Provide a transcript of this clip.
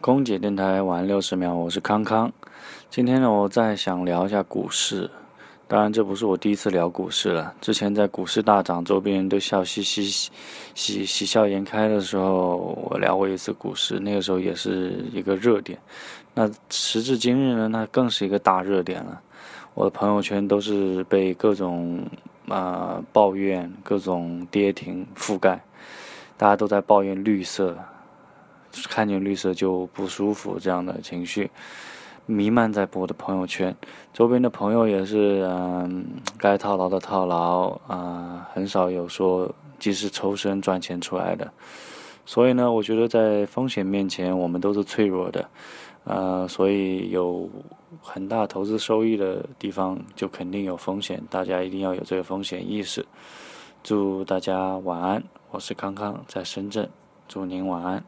空姐电台玩六十秒，我是康康。今天呢，我再想聊一下股市。当然，这不是我第一次聊股市了。之前在股市大涨，周边人都笑嘻嘻、喜喜笑颜开的时候，我聊过一次股市。那个时候也是一个热点。那时至今日呢，那更是一个大热点了。我的朋友圈都是被各种啊抱怨、各种跌停覆盖，大家都在抱怨绿色。看见绿色就不舒服，这样的情绪弥漫在我的朋友圈，周边的朋友也是，嗯，该套牢的套牢啊，很少有说及时抽身赚钱出来的。所以呢，我觉得在风险面前，我们都是脆弱的，呃，所以有很大投资收益的地方，就肯定有风险，大家一定要有这个风险意识。祝大家晚安，我是康康，在深圳，祝您晚安。